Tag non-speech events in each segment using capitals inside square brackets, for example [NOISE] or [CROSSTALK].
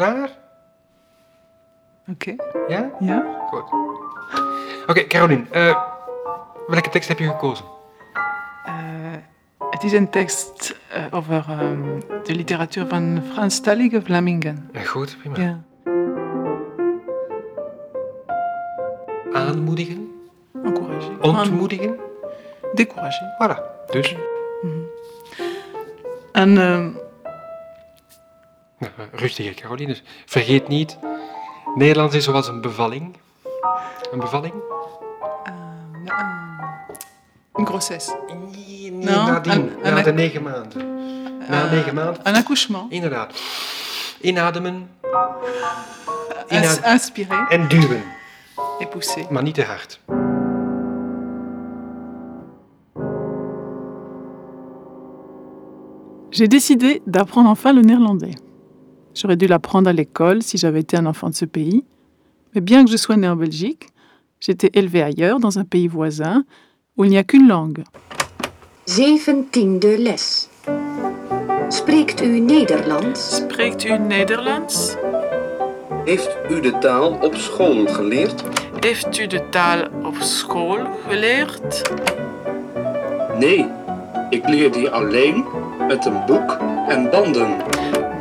Klaar? Oké. Ja? Ja? Goed. Oké, Caroline. eh, welke tekst heb je gekozen? Eh, het is een tekst eh, over ehm, de literatuur van Franstalige Vlamingen. Ja, goed, prima. Ja. Aanmoedigen, Encourager. ontmoedigen. Décourager. Voilà. Dus, En ehm, nou, rustige Caroline. Dus vergeet niet, Nederlands is zoals een bevalling. Een bevalling? ehm, een grossesse. Nee, nee, nadien. een- na een- de negen maanden. Na Eh, negen maanden. Un accouchement. Inderdaad. Inademen Ins- Inad- inspirer en duwen. et pousser. Maar niet te hard. J'ai décidé d'apprendre enfin le néerlandais. J'aurais dû l'apprendre à l'école si j'avais été un enfant de ce pays. Mais bien que je sois né en Belgique, j'étais élevé ailleurs, dans un pays voisin, où il n'y a qu'une langue. Zeventiende les. Spreekt u Nederlands? Spreekt u Nederlands? Heeft u de taal op school geleerd? Heeft u de taal op school geleerd? Nee, ik leer die alleen met een boek en banden.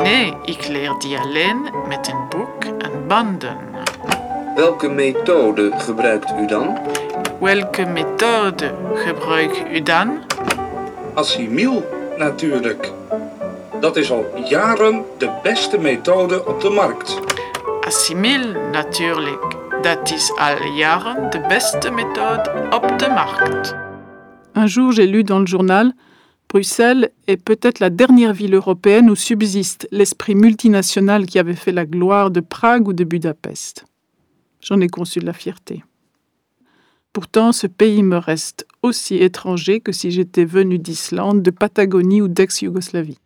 Nee, ik leer die alleen met een boek en banden. Welke methode gebruikt u dan? Welke methode gebruikt u dan? Assimil natuurlijk. Dat is al jaren de beste methode op de markt. Assimil natuurlijk. Dat is al jaren de beste methode op de markt. Un jour, j'ai lu dans le journal Bruxelles est peut-être la dernière ville européenne où subsiste l'esprit multinational qui avait fait la gloire de Prague ou de Budapest. J'en ai conçu de la fierté. Pourtant, ce pays me reste aussi étranger que si j'étais venu d'Islande, de Patagonie ou d'ex-Yougoslavie.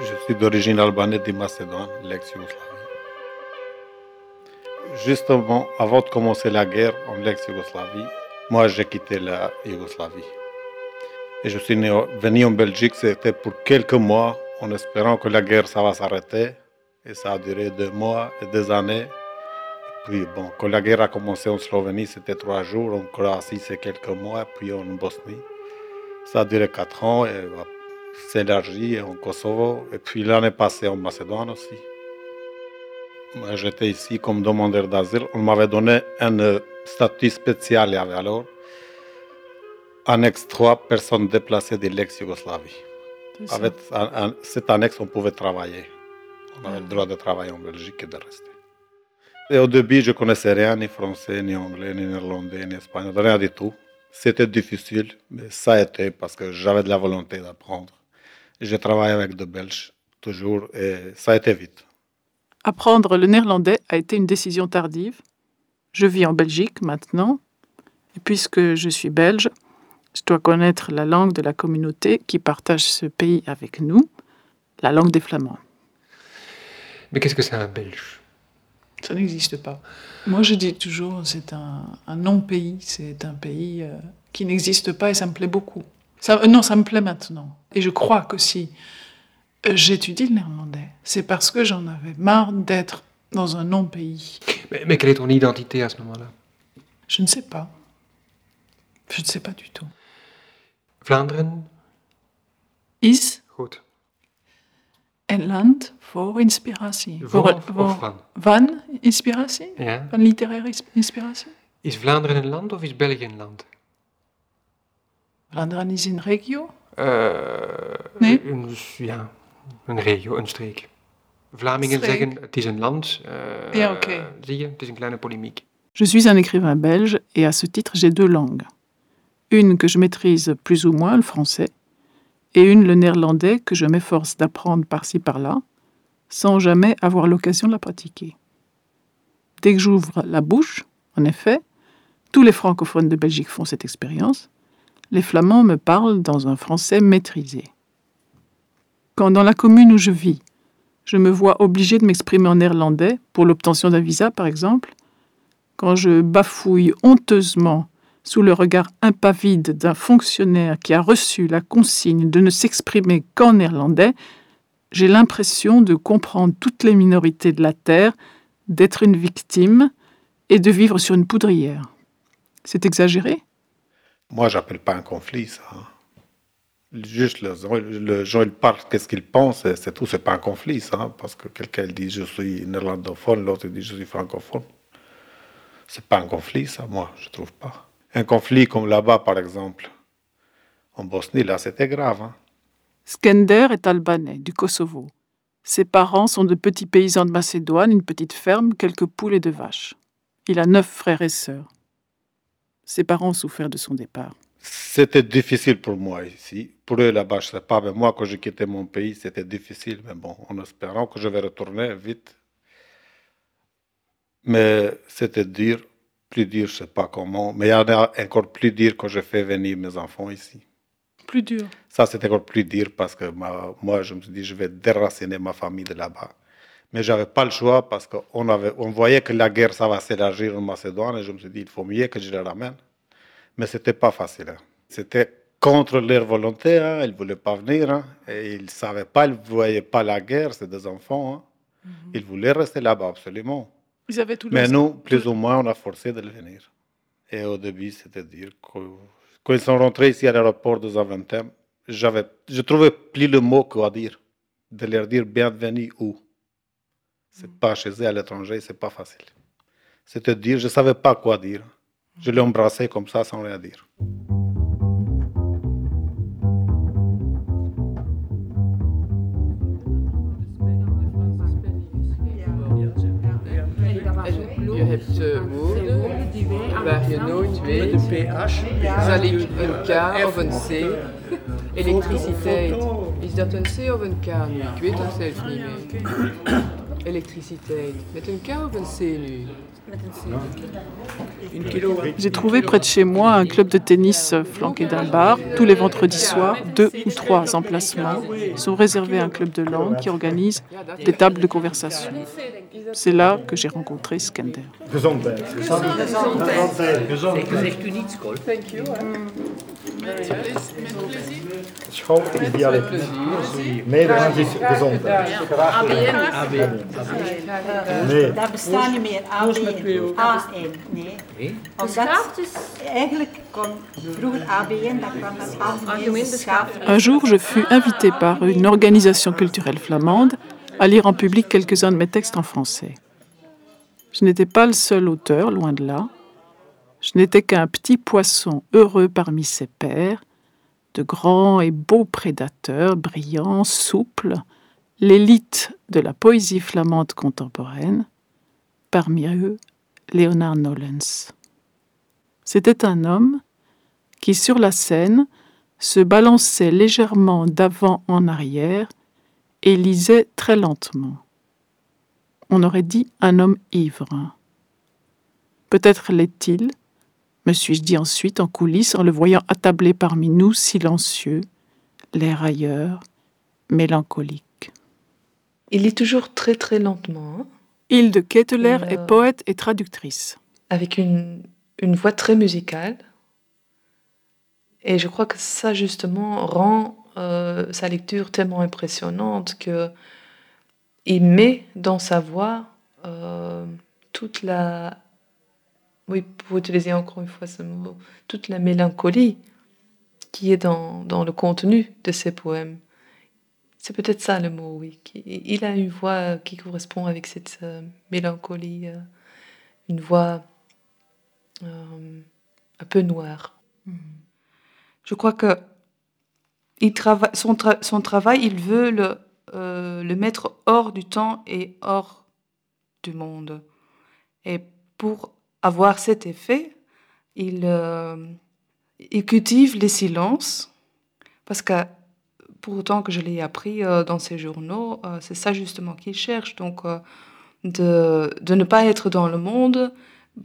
Je suis d'origine albanaise de Macédoine, l'ex-Yougoslavie. Justement, avant de commencer la guerre en ex-Yougoslavie, moi j'ai quitté la Yougoslavie. Et je suis venu en Belgique, c'était pour quelques mois, en espérant que la guerre ça va s'arrêter. Et ça a duré deux mois et des années. Et puis bon, quand la guerre a commencé en Slovénie, c'était trois jours, en Croatie c'est quelques mois, puis en Bosnie. Ça a duré quatre ans et s'élargit en Kosovo. Et puis l'année passée en Macédoine aussi. Moi, j'étais ici comme demandeur d'asile. On m'avait donné un statut spécial il y avait alors. Annexe 3, personnes déplacées de l'ex-Yougoslavie. Avec un- un- cet annexe, on pouvait travailler. On avait le droit de travailler en Belgique et de rester. Et au début, je ne connaissais rien, ni français, ni anglais, ni néerlandais, ni espagnol, rien du tout. C'était difficile, mais ça a été parce que j'avais de la volonté d'apprendre. J'ai travaillé avec des Belges, toujours, et ça a été vite. Apprendre le néerlandais a été une décision tardive. Je vis en Belgique maintenant, et puisque je suis belge, je dois connaître la langue de la communauté qui partage ce pays avec nous, la langue des Flamands. Mais qu'est-ce que c'est un Belge? Ça n'existe pas. Moi, je dis toujours, c'est un, un non-pays, c'est un pays euh, qui n'existe pas et ça me plaît beaucoup. Ça, euh, non, ça me plaît maintenant. Et je crois que si euh, j'étudie le néerlandais, c'est parce que j'en avais marre d'être dans un non-pays. mais, mais quelle est ton identité à ce moment-là? Je ne sais pas. Je ne sais pas du tout. Vlaanderen Is Goed. een land voor inspiratie. Voor Voor- van? van inspiratie? Ja. Van literaire is- inspiratie? Is Vlaanderen een land of is België een land? Vlaanderen is een regio? Eh, Nee? Een, ja, een regio, een streek. Vlamingen Streek. zeggen het is een land. Ja, oké. Zie je, het is een kleine polemiek. Je suis un écrivain belge et à ce titre j'ai deux langues. Une que je maîtrise plus ou moins, le français, et une le néerlandais que je m'efforce d'apprendre par-ci par-là, sans jamais avoir l'occasion de la pratiquer. Dès que j'ouvre la bouche, en effet, tous les francophones de Belgique font cette expérience, les flamands me parlent dans un français maîtrisé. Quand dans la commune où je vis, je me vois obligé de m'exprimer en néerlandais pour l'obtention d'un visa, par exemple, quand je bafouille honteusement sous le regard impavide d'un fonctionnaire qui a reçu la consigne de ne s'exprimer qu'en néerlandais, j'ai l'impression de comprendre toutes les minorités de la Terre, d'être une victime et de vivre sur une poudrière. C'est exagéré? Moi, j'appelle pas un conflit, ça. Juste le, le gens, ils parlent, qu'est-ce qu'ils pensent, c'est tout, c'est pas un conflit, ça. hein, parce que quelqu'un dit je suis néerlandophone, l'autre dit je suis francophone. C'est pas un conflit, ça, moi, je trouve pas. Un conflit comme là-bas, par exemple, en Bosnie, là, c'était grave. hein. Skender est albanais, du Kosovo. Ses parents sont de petits paysans de Macédoine, une petite ferme, quelques poules et deux vaches. Il a neuf frères et sœurs. Ses parents ont souffert de son départ. C'était difficile pour moi ici. Pour eux là-bas, je sais pas, mais moi, quand j'ai quitté mon pays, c'était difficile. Mais bon, en espérant que je vais retourner vite. Mais c'était dur, plus dur, je sais pas comment. Mais il y en a encore plus dur quand je fais venir mes enfants ici. Plus dur. Ça, c'était encore plus dur parce que ma- moi, je me suis dit, je vais déraciner ma famille de là-bas. Mais j'avais pas le choix parce qu'on avait, on voyait que la guerre, ça va s'élargir en Macédoine et je me suis dit, il faut mieux que je les ramène. Mais c'était pas facile. hein. C'était contre leur volonté. Hein. Ils voulaient pas venir. hein. Et ils savaient pas, ils voyaient pas la guerre. C'est des enfants. hein. Ils voulaient rester là-bas, absolument. Ils avaient tout Mais nous, plus ou moins, on a forcé de le venir. Et au début, c'était dire que quand ils sont rentrés ici à l'aéroport de Zaventem, j'avais, je trouvais plus le mot quoi dire. De leur dire bienvenue où? C'est pas chez eux à l'étranger, c'est pas facile. C'était dire, je savais pas quoi dire. Je l'ai embrassé comme ça sans rien dire. Woorden waar nooit weet. Zal ik een K of een C? Elektriciteit. Is dat een C of een K? Ik weet het zelf niet meer. Elektriciteit. Met een? J'ai trouvé près de chez moi un club de tennis euh, flanqué d'un bar. Tous les vendredis soirs, deux ou trois emplacements sont réservés à un club de langue qui organise des tables de conversation. C'est là que j'ai rencontré Skender. Gezondheid. Thank you. School is dialect. Nederlands is gezondheid. Nee. Daar bestaat niet meer ABN. AN, nee. Omdat eigenlijk kon vroeger ABN, dat kwam met algemene schaaf. Un jour, je fus invitée par une organisation culturelle flamande à lire en public quelques-uns de mes textes en français. Je n'étais pas le seul auteur, loin de là. Je n'étais qu'un petit poisson heureux parmi ses pairs, de grands et beaux prédateurs, brillants, souples, l'élite de la poésie flamande contemporaine, parmi eux Léonard Nolens. C'était un homme qui, sur la scène, se balançait légèrement d'avant en arrière et lisait très lentement. On aurait dit un homme ivre. Peut-être l'est-il, me suis-je dit ensuite en coulisses en le voyant attablé parmi nous, silencieux, l'air ailleurs, mélancolique. Il lit toujours très très lentement, hein, Hilde Ketteler Une, est euh, poète et traductrice. avec une, une voix très musicale. Et je crois que ça justement rend euh, sa lecture tellement impressionnante que il met dans sa voix euh, toute la, oui, pour utiliser encore une fois ce mot, toute la mélancolie qui est dans, dans le contenu de ses poèmes. C'est peut-être ça le mot, oui. Il a une voix qui correspond avec cette euh, mélancolie, euh, une voix euh, un peu noire. Je crois que son, tra- son travail, il veut le, mettre hors du temps et hors du monde. Et pour avoir cet effet, il, il cultive les silences, parce que pour autant que je l'ai appris euh, dans ses journaux, euh, c'est ça justement qu'il cherche. Donc, euh, de, de ne pas être dans le monde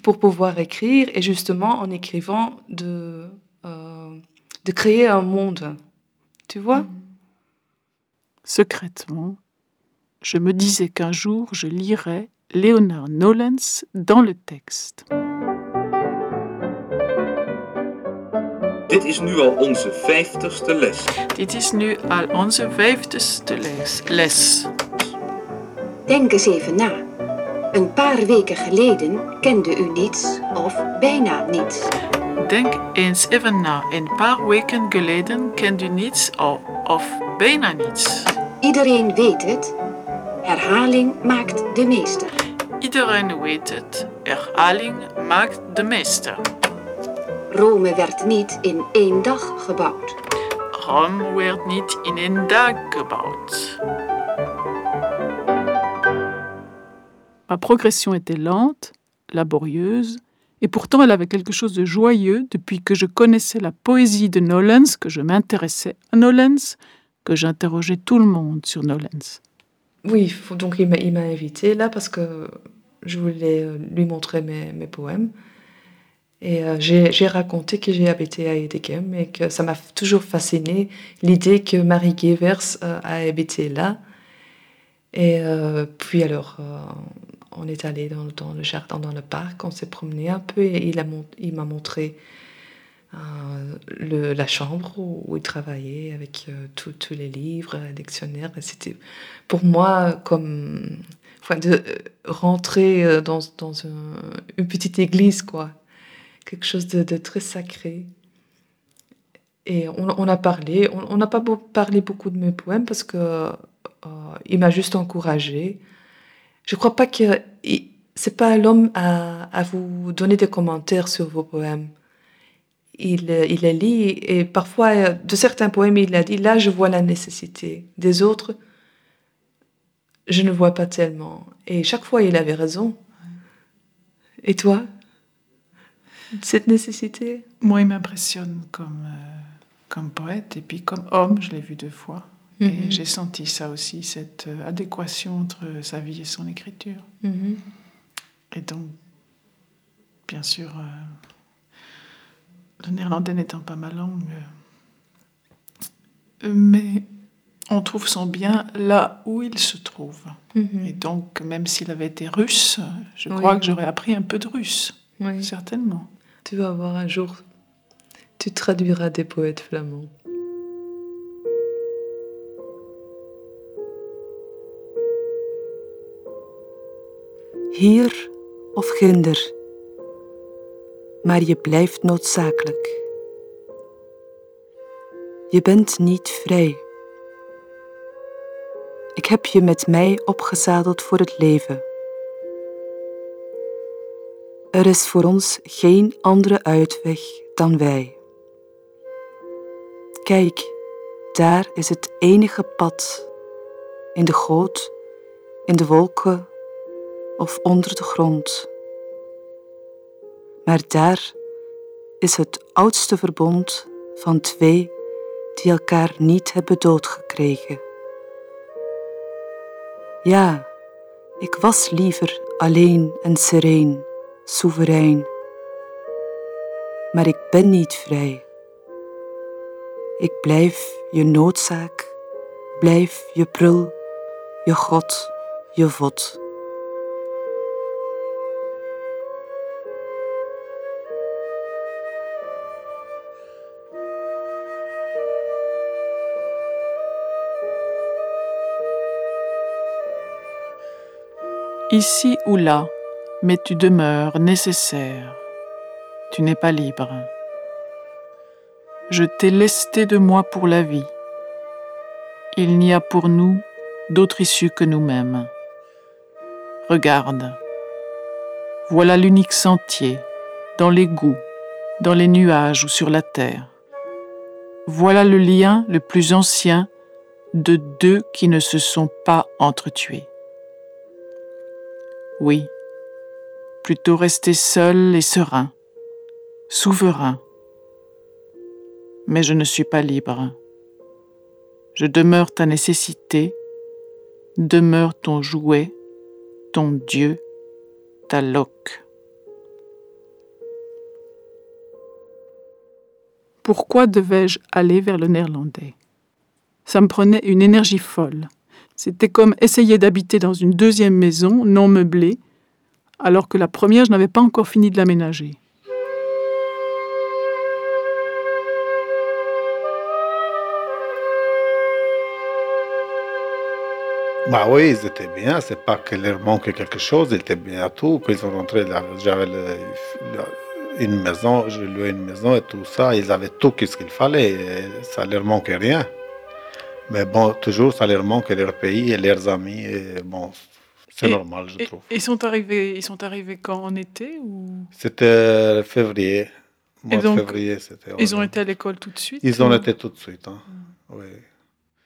pour pouvoir écrire, et justement en écrivant, de, de créer un monde. Tu vois? Secrètement, je me disais qu'un jour je lirais Léonard Nolens dans le texte. Dit is nu al onze vijftigste les. Dit is nu al onze vijftigste les. les. Denk eens even na. Een paar weken geleden kende u niets of bijna niets. Denk eens even na. Een paar weken geleden kende u niets of, of bijna niets. Iedereen weet het. Herhaling maakt de meester. Iedereen weet het. Herhaling maakt de meester. Rome werd niet in één dag gebouwd. Rome werd niet in één dag gebouwd. Ma progression était lente, laborieuse, et pourtant elle avait quelque chose de joyeux depuis que je connaissais la poésie de Nolens, que je m'intéressais à Nolens, que j'interrogeais tout le monde sur Nolens. Oui, faut- donc il m'a invité là parce que je voulais euh, lui montrer mes, mes poèmes. Et euh, j'ai raconté que j'ai habité à Edegem et que ça m'a toujours fasciné l'idée que Marie Gevers euh, a habité là. Et euh, puis alors, on est allé dans, le jardin, dans le parc, on s'est promené un peu et il a mon- il m'a montré la chambre où, il travaillait avec tous les livres, les dictionnaires. C'était pour moi comme enfin, de rentrer dans, dans un- une petite église, quoi. Quelque chose de, de très sacré. Et on, on a parlé, on n'a pas beau- parlé beaucoup de mes poèmes parce que euh, il m'a juste encouragé. Je crois pas que c'est pas l'homme à, à vous donner des commentaires sur vos poèmes. Il, il les lit et parfois, de certains poèmes, il a dit là, je vois la nécessité. Des autres, je ne vois pas tellement. Et chaque fois, il avait raison. Et toi? Cette nécessité Moi, il m'impressionne comme, euh, comme poète et puis comme homme, je l'ai vu deux fois. Et Mhm. j'ai senti ça aussi, cette euh, adéquation entre sa vie et son écriture. Mhm. Et donc, bien sûr, euh, le néerlandais n'étant pas ma langue, euh, mais on trouve son bien là où il se trouve. Mhm. Et donc, même s'il avait été russe, je Oui. crois que j'aurais appris un peu de russe, Oui. certainement. Tu vas voir un jour, tu traduiras des poètes flamands. Hier of ginder. Maar je blijft noodzakelijk. Je bent niet vrij. Ik heb je met mij opgezadeld voor het leven. Er is voor ons geen andere uitweg dan wij. Kijk, daar is het enige pad. In de goot, in de wolken of onder de grond. Maar daar is het oudste verbond van twee die elkaar niet hebben doodgekregen. Ja, ik was liever alleen en sereen, soeverein. Maar ik ben niet vrij. Ik blijf je noodzaak, blijf je prul, je God, je vod. Ici ou là, mais tu demeures nécessaire. Tu n'es pas libre. Je t'ai lesté de moi pour la vie. Il n'y a pour nous d'autre issue que nous-mêmes. Regarde. Voilà l'unique sentier, dans l'égout, dans les nuages ou sur la terre. Voilà le lien le plus ancien de deux qui ne se sont pas entretués. Oui, plutôt rester seul et serein, souverain. Mais je ne suis pas libre. Je demeure ta nécessité, demeure ton jouet, ton Dieu, ta loque. Pourquoi devais-je aller vers le néerlandais? Ça me prenait une énergie folle. C'était comme essayer d'habiter dans une deuxième maison non meublée, alors que la première, je n'avais pas encore fini de l'aménager. Bah oui, ils étaient bien. C'est pas qu'il leur manquait quelque chose. Ils étaient bien à tout. Quand ils sont rentrés, j'avais une maison, je louais une maison et tout ça. Ils avaient tout ce qu'il fallait. Ça leur manquait rien. Mais bon, toujours, ça leur manque leur pays et leurs amis. Et bon, c'est normal, je trouve. Ils sont arrivés, ils sont arrivés quand en été ou? C'était février. Mois donc, de février, c'était. Ils ont été à l'école tout de suite Ils ont été tout de suite. Hein. Oui.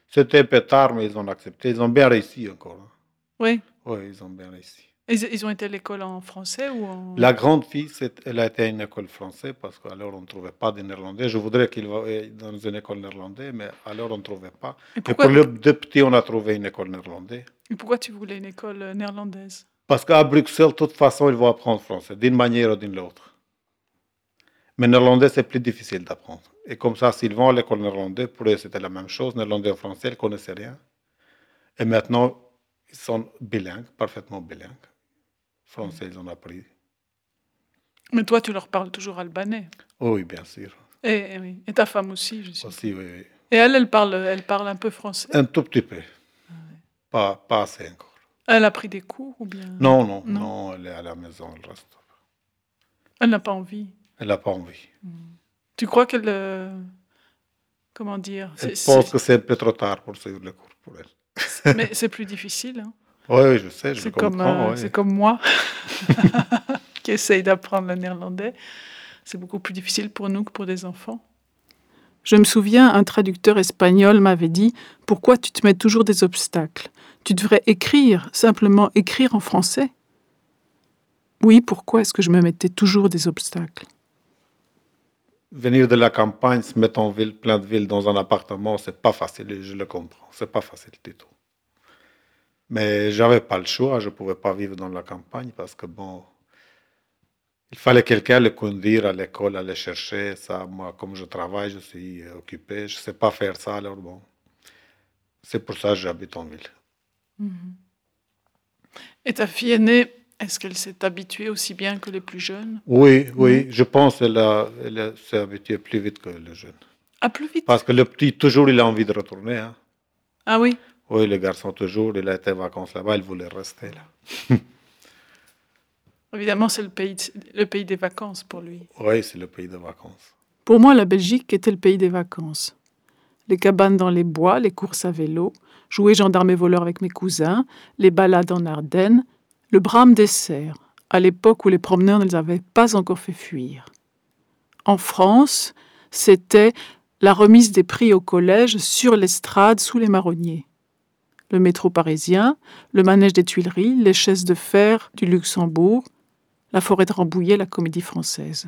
C'était un peu tard, mais ils ont accepté. Ils ont bien réussi encore. Hein. Oui. Oui, ils ont bien réussi. Ils, ils ont été à l'école en français ou en... La grande fille, elle a été à une école française parce qu'alors on ne trouvait pas de néerlandais. Je voudrais qu'il va dans une école néerlandaise, mais alors on ne trouvait pas. Et, pourquoi... pour les deux petits, on a trouvé une école néerlandaise. Et pourquoi tu voulais une école euh, néerlandaise? Parce qu'à Bruxelles, de toute façon, ils vont apprendre français, d'une manière ou d'une autre. Mais néerlandais, c'est plus difficile d'apprendre. Et comme ça, s'ils vont à l'école néerlandaise, pour eux, c'était la même chose. Néerlandais et français, ils ne connaissaient rien. Et maintenant, ils sont bilingues, parfaitement bilingues. Français, ils ont appris. Mais toi, tu leur parles toujours albanais Oui, bien sûr. Et, oui. et ta femme aussi, je sais. Aussi, oui, oui. Et elle, elle parle, elle parle un peu français Un tout petit peu. Ah, pas, pas assez encore. Elle a pris des cours ou bien? Non, non, non, non, elle est à la maison, elle reste. Elle n'a pas envie Elle n'a pas envie. Hmm. Tu crois qu'elle... Euh... Comment dire Je pense que c'est un peu trop tard pour suivre le cours pour elle. Mais c'est plus difficile. Hein oui, je sais, je c'est. Comme, euh, ouais. C'est comme moi, [LAUGHS] qui essaye d'apprendre le néerlandais. C'est beaucoup plus difficile pour nous que pour des enfants. Je me souviens, un traducteur espagnol m'avait dit Pourquoi tu te mets toujours des obstacles? Tu devrais écrire, simplement écrire en français. Oui, pourquoi est-ce que je me mettais toujours des obstacles? Venir de la campagne, se mettre en ville, plein de villes, dans un appartement, c'est pas facile, je le comprends. C'est pas facile du tout. Mais j'avais pas le choix, je pouvais pas vivre dans la campagne parce que bon, il fallait quelqu'un le conduire à l'école, aller chercher ça. Moi, comme je travaille, je suis occupé, je sais pas faire ça, alors bon. C'est pour ça que j'habite en ville. Mm-hmm. Et ta fille aînée, est-ce qu'elle s'est habituée aussi bien que les plus jeunes? Oui, oui, je pense qu'elle elle s'est habituée plus vite que les jeunes. Ah, plus vite? Parce que le petit, toujours, il a envie de retourner. Hein. Ah oui? Oui, le garçon, toujours, il a été en vacances là-bas, il voulait rester là. [LAUGHS] Évidemment, c'est le pays, le pays des vacances pour lui. Oui, c'est le pays des vacances. Pour moi, la Belgique était le pays des vacances. Les cabanes dans les bois, les courses à vélo, jouer gendarme et voleur avec mes cousins, les balades en Ardennes, le brame des cerfs, à l'époque où les promeneurs ne les avaient pas encore fait fuir. En France, c'était la remise des prix au collège sur l'estrade sous les marronniers le métro parisien, le manège des Tuileries, les chaises de fer du Luxembourg, la forêt de Rambouillet, la comédie française.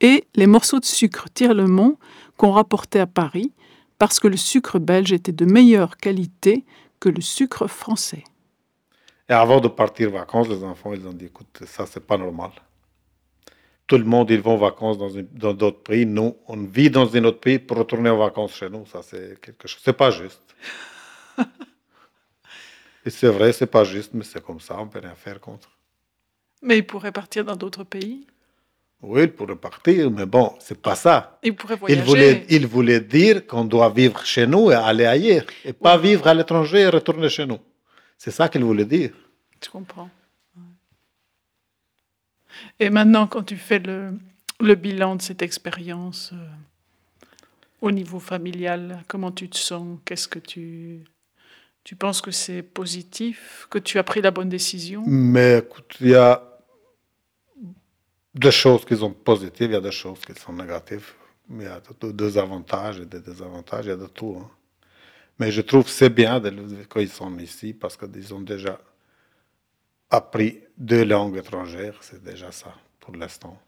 Et les morceaux de sucre tire-le-mont qu'on rapportait à Paris parce que le sucre belge était de meilleure qualité que le sucre français. Et avant de partir en vacances, les enfants, ils ont dit, écoute, ça, c'est pas normal. Tout le monde, ils vont en vacances dans d'autres pays. Nous, on vit dans un autre pays pour retourner en vacances chez nous. Ça, c'est quelque chose. C'est pas juste. [LAUGHS] Et c'est vrai, c'est pas juste, mais c'est comme ça, on peut rien faire contre. Mais il pourrait partir dans d'autres pays Oui, il pourrait partir, mais bon, c'est pas ça. Il pourrait voyager. Il voulait, il voulait dire qu'on doit vivre chez nous et aller ailleurs, et pas vivre à l'étranger et retourner chez nous. C'est ça qu'il voulait dire. Je comprends. Et maintenant, quand tu fais le, le bilan de cette expérience euh, au niveau familial, comment tu te sens? Qu'est-ce que tu tu penses que c'est positif, que tu as pris la bonne décision? Mais écoute, il y a des choses qui sont positives, il y a des choses qui sont négatives. Il y a des avantages et des désavantages, il y a de tout. Hein. Mais je trouve que c'est bien qu'ils sont ici parce qu'ils ont déjà appris deux langues étrangères, c'est déjà ça pour l'instant.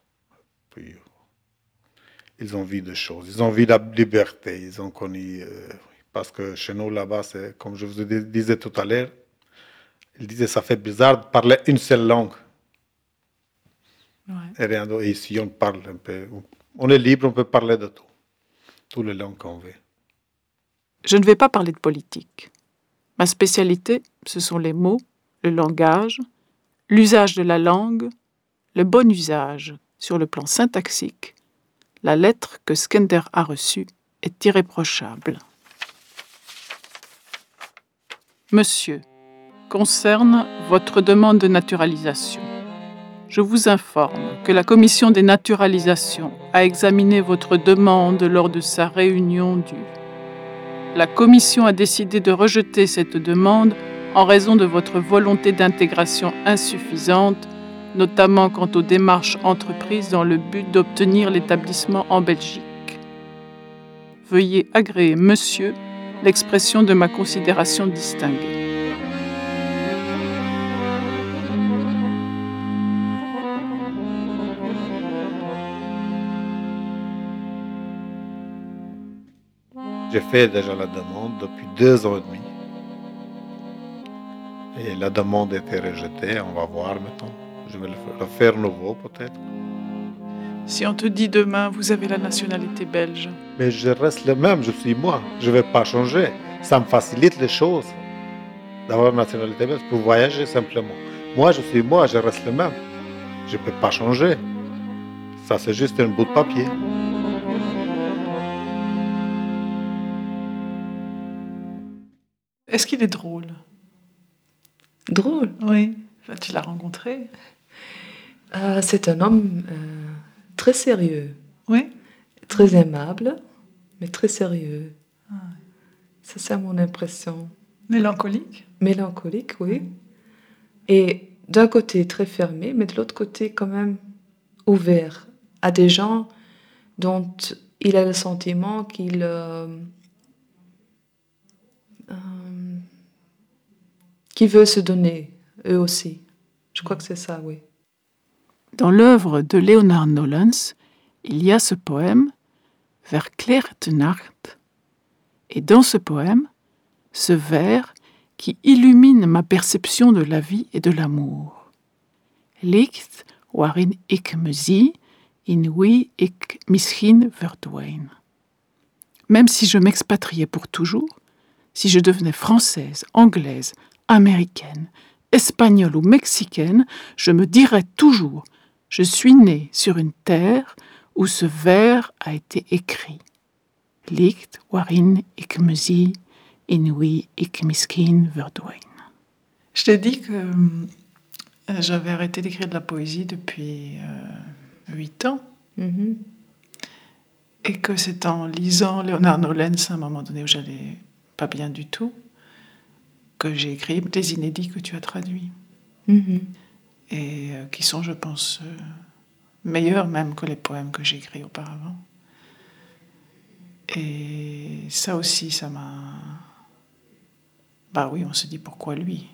Ils ont vu des choses, ils ont vu la liberté, ils ont connu. Euh, parce que chez nous, là-bas, c'est comme je vous disais tout à l'heure, il disait ça fait bizarre de parler une seule langue. Ouais. Et rien d'autre. Ici, on parle un peu. On est libre, on peut parler de tout. Toutes les langues qu'on veut. Je ne vais pas parler de politique. Ma spécialité, ce sont les mots, le langage, l'usage de la langue, le bon usage sur le plan syntaxique. La lettre que Skender a reçue est irréprochable. Monsieur, concerne votre demande de naturalisation. Je vous informe que la commission des naturalisations a examiné votre demande lors de sa réunion du. La commission a décidé de rejeter cette demande en raison de votre volonté d'intégration insuffisante, notamment quant aux démarches entreprises dans le but d'obtenir l'établissement en Belgique. Veuillez agréer, monsieur, l'expression de ma considération distinguée. J'ai fait déjà la demande depuis deux ans et demi. Et la demande a été rejetée, on va voir maintenant. Je vais le faire nouveau peut-être. Si on te dit demain, vous avez la nationalité belge. Mais je reste le même, je suis moi. Je ne vais pas changer. Ça me facilite les choses d'avoir la nationalité belge pour voyager simplement. Moi, je suis moi, je reste le même. Je ne peux pas changer. Ça, c'est juste un bout de papier. Est-ce qu'il est drôle? Drôle? Oui. Tu l'as rencontré euh, C'est un homme euh, très sérieux. Oui. Très aimable, mais très sérieux. Ah. Ça, c'est mon impression. Mélancolique? Mélancolique, oui. Et d'un côté très fermé, mais de l'autre côté quand même ouvert à des gens dont il a le sentiment qu'il euh, qui veut se donner, eux aussi. Je crois que c'est ça, oui. Dans l'œuvre de Leonard Nolens, il y a ce poème Vers de Nacht. Et dans ce poème, ce vers qui illumine ma perception de la vie et de l'amour. Licht waarin ik me zie, in wie. Même si je m'expatriais pour toujours, si je devenais française, anglaise, américaine, espagnole ou mexicaine, je me dirais toujours Je suis née sur une terre où ce vers a été écrit. Licht waarin ik me zie, in wie ik verdwijn. Je t'ai dit que euh, j'avais arrêté d'écrire de la poésie depuis euh, huit ans. Mhm. Et que c'est en lisant Léonard Nolens à un moment donné où j'allais pas bien du tout, que j'ai écrit des inédits que tu as traduits. Mhm. Et euh, qui sont, je pense, euh, meilleurs même que les poèmes que j'ai écrits auparavant. Et ça aussi, ça m'a... Bah oui, on se dit pourquoi lui?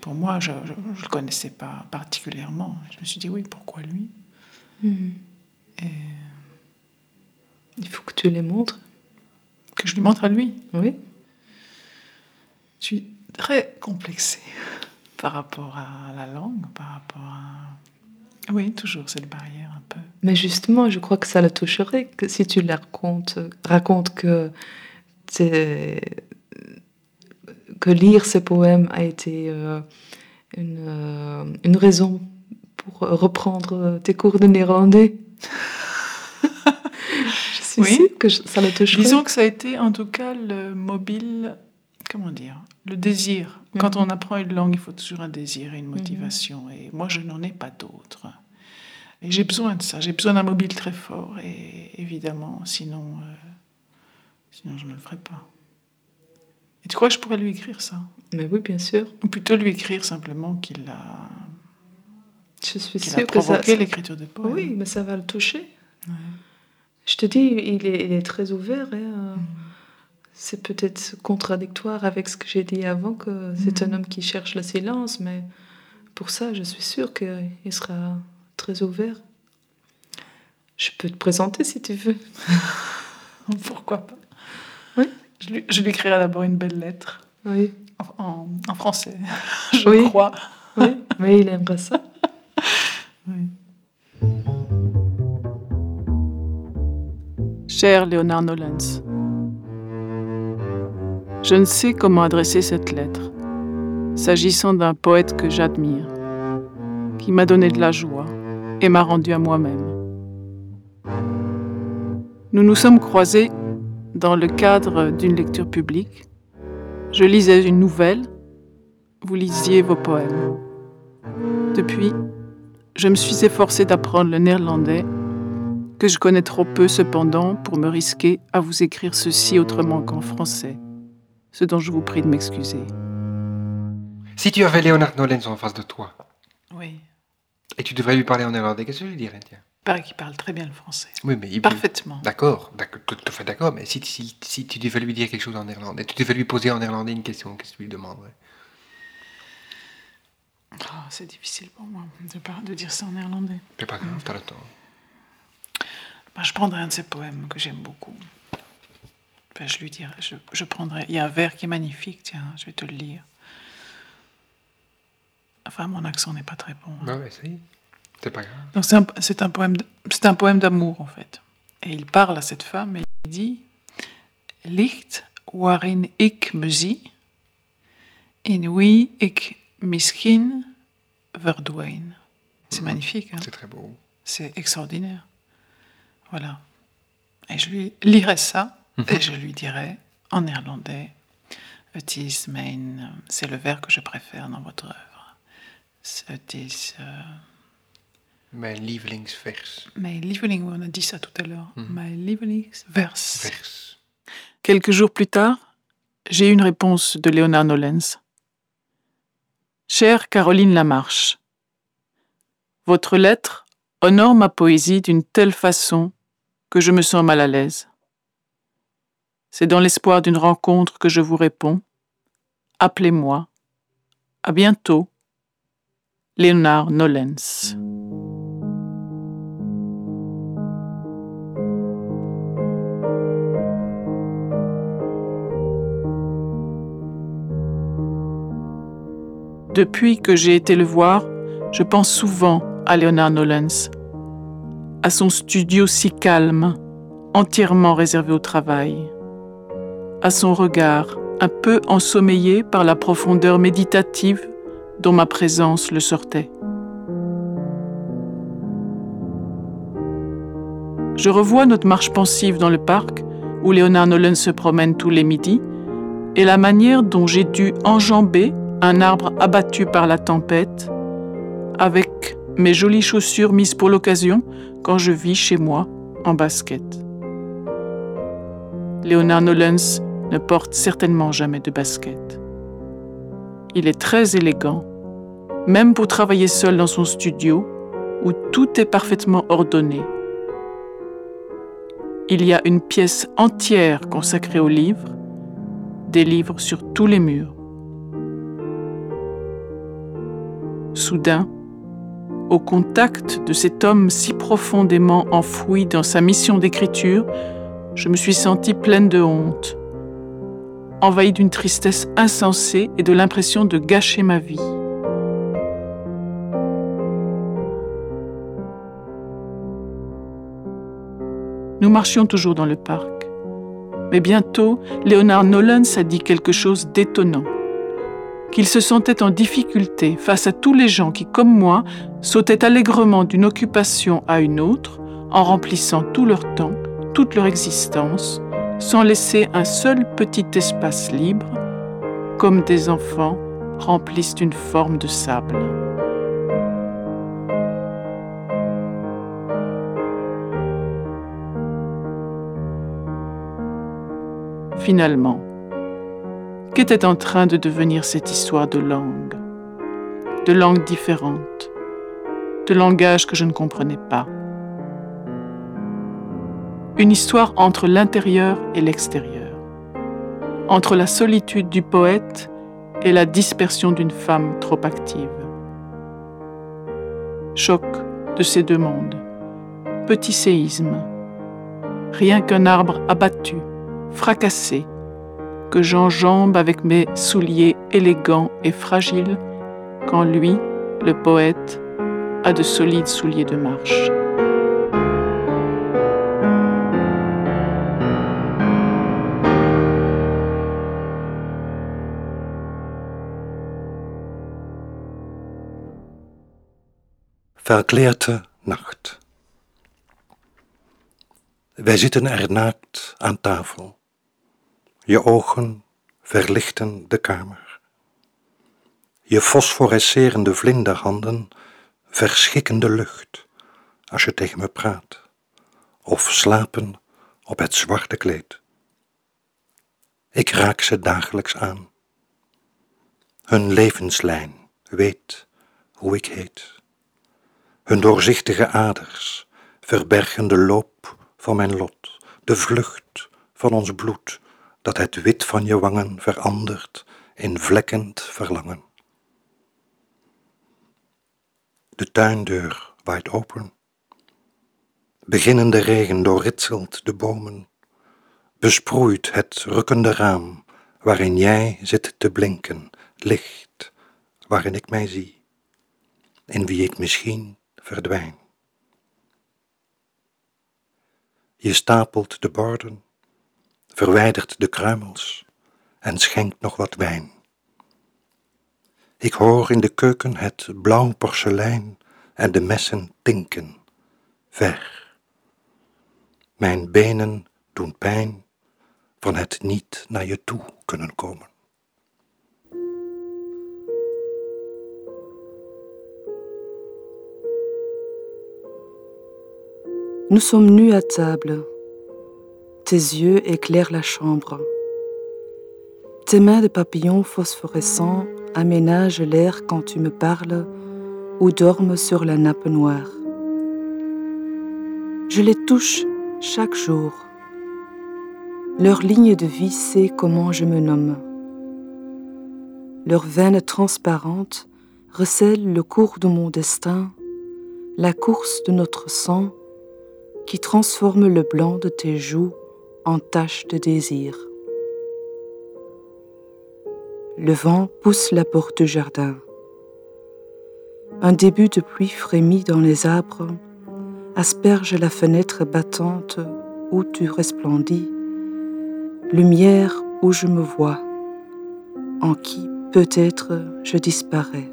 Pour moi, je ne le connaissais pas particulièrement. Je me suis dit oui, pourquoi lui? Et Il faut que tu les montres. que je lui montre à lui? Oui. Je suis très complexée [LAUGHS] par rapport à la langue, par rapport à... Oui, toujours cette barrière un peu. Mais justement, je crois que ça le toucherait que si tu la racontes, racontes que, lire ces poèmes a été euh, une, euh, une raison pour reprendre tes cours de néerlandais. [LAUGHS] je suis Oui. sûre que je- ça le toucherait. Disons que ça a été en tout cas le mobile, comment dire, le désir. Quand Mhm. on apprend une langue, il faut toujours un désir et une motivation. Et moi, je n'en ai pas d'autre. Et j'ai besoin de ça. J'ai besoin d'un mobile très fort. Et évidemment, sinon, euh, sinon je ne le ferai pas. Et tu crois que je pourrais lui écrire ça? Mais oui, bien sûr. Ou plutôt lui écrire simplement qu'il a, Je suis qu'il a sûre que ça, provoqué l'écriture de poèmes. Oui, mais ça va le toucher. Je te dis, il est, il est très ouvert. et, euh, C'est peut-être contradictoire avec ce que j'ai dit avant, que c'est un homme qui cherche le silence, mais pour ça, je suis sûre qu'il sera très ouvert. Je peux te présenter si tu veux. [LAUGHS] Pourquoi pas Oui. Je lui, je lui écrirai d'abord une belle lettre. Oui. En, en- en français, [LAUGHS] je Oui. crois. Oui, mais il aimerait ça. [LAUGHS] Cher Léonard Nolens, je ne sais comment adresser cette lettre, s'agissant d'un poète que j'admire, qui m'a donné de la joie et m'a rendu à moi-même. Nous nous sommes croisés dans le cadre d'une lecture publique. Je lisais une nouvelle, vous lisiez vos poèmes. Depuis, je me suis efforcée d'apprendre le néerlandais, que je connais trop peu cependant pour me risquer à vous écrire ceci autrement qu'en français, ce dont je vous prie de m'excuser. Si tu avais Leonard Nolens en face de toi, Oui. et tu devrais lui parler en néerlandais, qu'est-ce que je lui dirais, tiens Il paraît qu'il parle très bien le français. Oui, mais il Parfaitement. D'accord, tout à fait d'accord, mais si, si, si tu devais lui dire quelque chose en néerlandais, tu devais lui poser en néerlandais une question, qu'est-ce que tu lui demanderais? Ah, c'est difficile pour moi de, par- de dire ça en néerlandais. C'est pas grave, t'as le temps. Ben, je prendrai un de ses poèmes que j'aime beaucoup. Ben, je lui dirai, je, je prendrai. Il y a un vers qui est magnifique, tiens, je vais te le lire. Enfin, mon accent n'est pas très bon. hein. Ouais, essaye. C'est pas grave. Donc c'est un, c'est un poème, d- c'est un poème d'amour en fait. Et il parle à cette femme et il dit Licht waarin ik me zie, in wie ik misschien verdwijn. C'est magnifique. Hein C'est très beau. C'est extraordinaire. Voilà. Et je lui lirai ça et je lui dirai en néerlandais Het is mijn, c'est le vers que je préfère dans votre œuvre. Het is euh, Mijn lievelingsvers. Mijn lieveling, on a dit ça tout à l'heure. Mijn lievelingsvers. Vers. Quelques jours plus tard, j'ai eu une réponse de Léonard Nolens. Chère Caroline Lamarche, votre lettre honore ma poésie d'une telle façon que je me sens mal à l'aise. C'est dans l'espoir d'une rencontre que je vous réponds. Appelez-moi. À bientôt. Léonard Nolens. Depuis que j'ai été le voir, je pense souvent à Leonard Nolens, à son studio si calme, entièrement réservé au travail, à son regard un peu ensommeillé par la profondeur méditative dont ma présence le sortait. Je revois notre marche pensive dans le parc où Léonard Nolens se promène tous les midis et la manière dont j'ai dû enjamber un arbre abattu par la tempête, avec mes jolies chaussures mises pour l'occasion quand je vis chez moi en basket. Léonard Nolens ne porte certainement jamais de basket. Il est très élégant, même pour travailler seul dans son studio où tout est parfaitement ordonné. Il y a une pièce entière consacrée aux livres, des livres sur tous les murs. Soudain, au contact de cet homme si profondément enfoui dans sa mission d'écriture, je me suis sentie pleine de honte, envahie d'une tristesse insensée et de l'impression de gâcher ma vie. Nous marchions toujours dans le parc. Mais bientôt, Léonard Nolens a dit quelque chose d'étonnant qu'il se sentait en difficulté face à tous les gens qui, comme moi, sautaient allègrement d'une occupation à une autre, en remplissant tout leur temps, toute leur existence, sans laisser un seul petit espace libre, comme des enfants remplissent une forme de sable. Finalement, qu'était en train de devenir cette histoire de langue, de langues différentes, de langages que je ne comprenais pas. Une histoire entre l'intérieur et l'extérieur, entre la solitude du poète et la dispersion d'une femme trop active. Choc de ces deux mondes, petit séisme, rien qu'un arbre abattu, fracassé, que j'enjambe avec mes souliers élégants et fragiles, quand lui, le poète, a de solides souliers de marche. Verklärte Nacht. Wij zitten er naakt aan tafel. Je ogen verlichten de kamer. Je fosforescerende vlinderhanden verschikken de lucht als je tegen me praat, of slapen op het zwarte kleed. Ik raak ze dagelijks aan. Hun levenslijn weet hoe ik heet. Hun doorzichtige aders verbergen de loop van mijn lot, de vlucht van ons bloed, dat het wit van je wangen verandert in vlekkend verlangen. De tuindeur waait open. Beginnende regen doorritselt de bomen, besproeit het rukkende raam waarin jij zit te blinken, licht waarin ik mij zie, in wie ik misschien verdwijn. Je stapelt de borden, verwijdert de kruimels en schenkt nog wat wijn. Ik hoor in de keuken het blauw porselein en de messen tinken, ver. Mijn benen doen pijn van het niet naar je toe kunnen komen. Nous sommes nus à table. Tes yeux éclairent la chambre. Tes mains de papillon phosphorescents aménagent l'air quand tu me parles ou dorment sur la nappe noire. Je les touche chaque jour. Leur ligne de vie sait comment je me nomme. Leurs veines transparentes recèlent le cours de mon destin, la course de notre sang qui transforme le blanc de tes joues en taches de désir. Le vent pousse la porte du jardin. Un début de pluie frémit dans les arbres, asperge la fenêtre battante où tu resplendis, lumière où je me vois, en qui peut-être je disparais.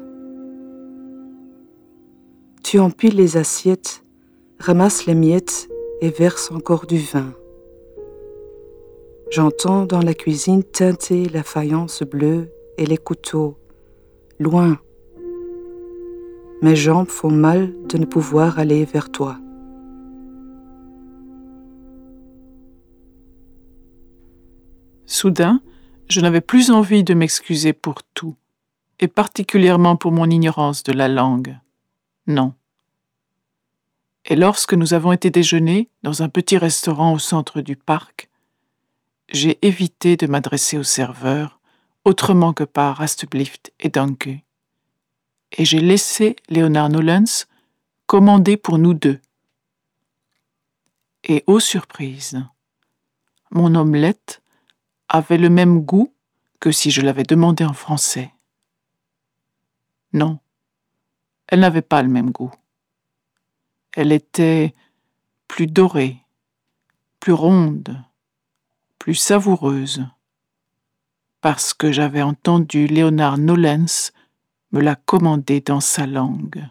Tu empiles les assiettes ramasse les miettes et verse encore du vin. J'entends dans la cuisine teinter la faïence bleue et les couteaux, loin. Mes jambes font mal de ne pouvoir aller vers toi. Soudain, je n'avais plus envie de m'excuser pour tout, et particulièrement pour mon ignorance de la langue. Non. Et lorsque nous avons été déjeuner dans un petit restaurant au centre du parc, j'ai évité de m'adresser au serveur autrement que par Astblift et Danke. Et j'ai laissé Léonard Nolens commander pour nous deux. Et ô surprise, mon omelette avait le même goût que si je l'avais demandé en français. Non, elle n'avait pas le même goût. Elle était plus dorée, plus ronde, plus savoureuse, parce que j'avais entendu Léonard Nolens me la commander dans sa langue.